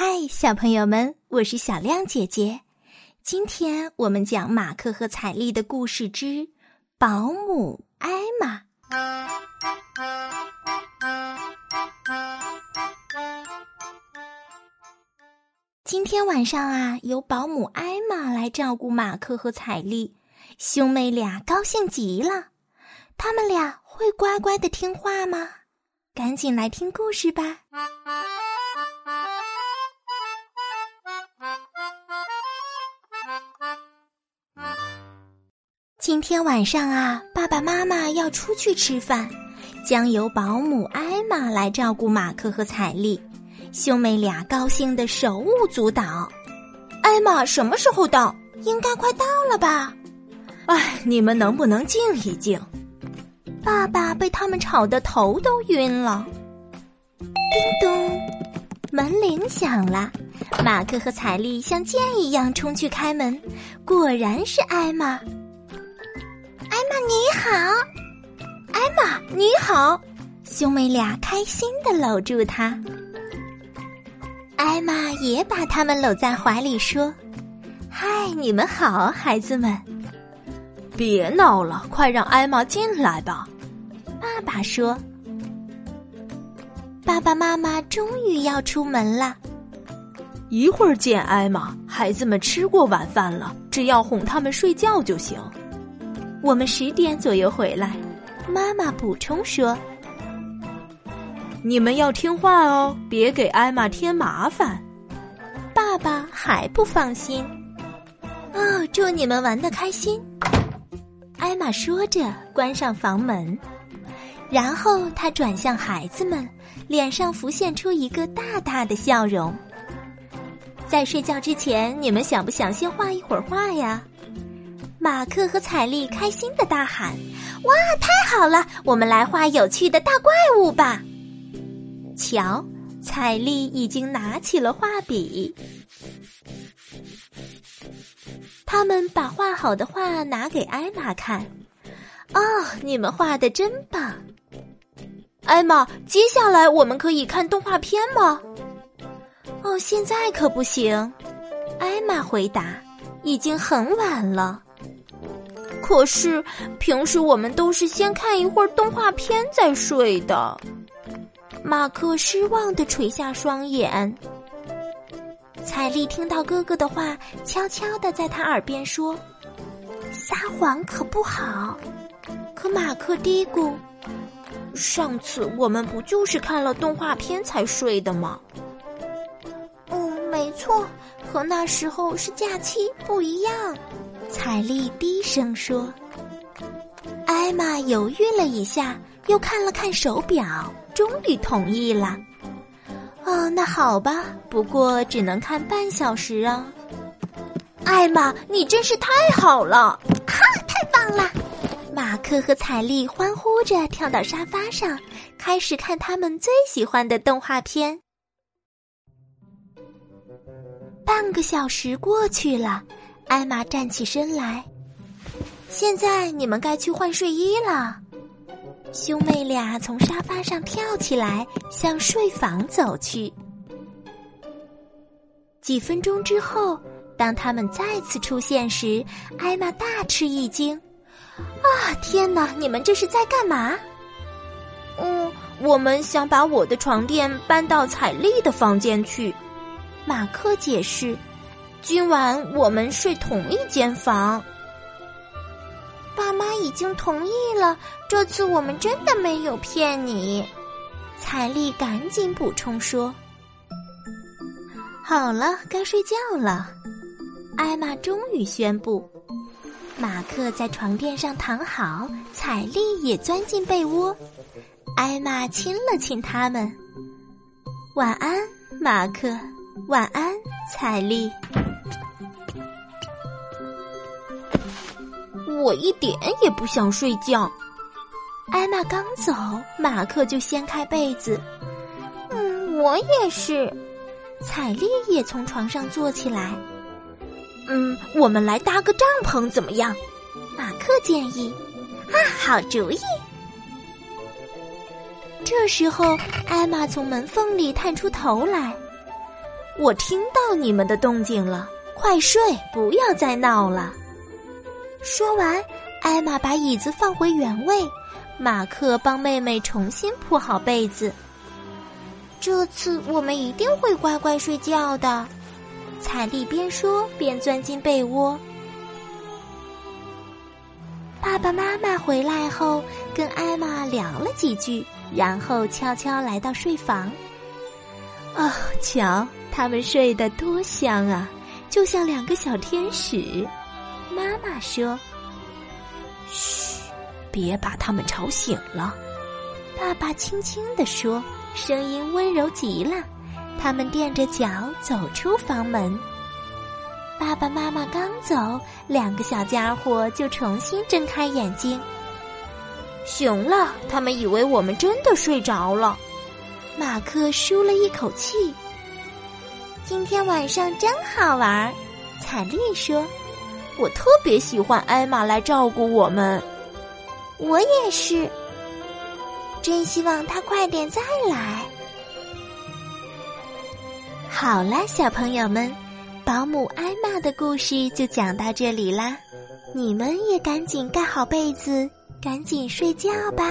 嗨，小朋友们，我是小亮姐姐。今天我们讲马克和彩丽的故事之《保姆艾玛》。今天晚上啊，由保姆艾玛来照顾马克和彩丽，兄妹俩高兴极了。他们俩会乖乖的听话吗？赶紧来听故事吧。今天晚上啊，爸爸妈妈要出去吃饭，将由保姆艾玛来照顾马克和彩丽。兄妹俩高兴的手舞足蹈。艾玛什么时候到？应该快到了吧？哎，你们能不能静一静？爸爸被他们吵得头都晕了。叮咚，门铃响了。马克和彩丽像箭一样冲去开门，果然是艾玛。你好，艾玛你好，兄妹俩开心的搂住他。艾玛也把他们搂在怀里说：“嗨，你们好，孩子们。”别闹了，快让艾玛进来吧。爸爸说：“爸爸妈妈终于要出门了，一会儿见艾玛。孩子们吃过晚饭了，只要哄他们睡觉就行。”我们十点左右回来，妈妈补充说：“你们要听话哦，别给艾玛添麻烦。”爸爸还不放心。哦，祝你们玩的开心。艾玛说着，关上房门，然后她转向孩子们，脸上浮现出一个大大的笑容。在睡觉之前，你们想不想先画一会儿画呀？马克和彩丽开心的大喊：“哇，太好了！我们来画有趣的大怪物吧！”瞧，彩丽已经拿起了画笔。他们把画好的画拿给艾玛看。哦，你们画的真棒！艾玛，接下来我们可以看动画片吗？哦，现在可不行。艾玛回答：“已经很晚了。”可是平时我们都是先看一会儿动画片再睡的。马克失望的垂下双眼。彩丽听到哥哥的话，悄悄的在他耳边说：“撒谎可不好。”可马克嘀咕：“上次我们不就是看了动画片才睡的吗？”“嗯，没错，和那时候是假期不一样。”彩丽低声说：“艾玛犹豫了一下，又看了看手表，终于同意了。哦，那好吧，不过只能看半小时啊。”艾玛，你真是太好了！哈，太棒了！马克和彩丽欢呼着跳到沙发上，开始看他们最喜欢的动画片。半个小时过去了。艾玛站起身来，现在你们该去换睡衣了。兄妹俩从沙发上跳起来，向睡房走去。几分钟之后，当他们再次出现时，艾玛大吃一惊：“啊，天哪！你们这是在干嘛？”“嗯，我们想把我的床垫搬到彩丽的房间去。”马克解释。今晚我们睡同一间房。爸妈已经同意了，这次我们真的没有骗你。彩丽赶紧补充说：“好了，该睡觉了。”艾玛终于宣布。马克在床垫上躺好，彩丽也钻进被窝。艾玛亲了亲他们。晚安，马克。晚安，彩丽。我一点也不想睡觉。艾玛刚走，马克就掀开被子。嗯，我也是。彩丽也从床上坐起来。嗯，我们来搭个帐篷怎么样？马克建议。啊，好主意。这时候，艾玛从门缝里探出头来。我听到你们的动静了，快睡，不要再闹了。说完，艾玛把椅子放回原位，马克帮妹妹重新铺好被子。这次我们一定会乖乖睡觉的。彩丽边说边钻进被窝。爸爸妈妈回来后，跟艾玛聊了几句，然后悄悄来到睡房。哦，瞧，他们睡得多香啊，就像两个小天使。妈妈说：“嘘，别把他们吵醒了。”爸爸轻轻地说，声音温柔极了。他们垫着脚走出房门。爸爸妈妈刚走，两个小家伙就重新睁开眼睛。行了，他们以为我们真的睡着了。马克舒了一口气。今天晚上真好玩，彩丽说：“我特别喜欢艾玛来照顾我们。”我也是，真希望他快点再来。好了，小朋友们。保姆艾玛的故事就讲到这里啦，你们也赶紧盖好被子，赶紧睡觉吧。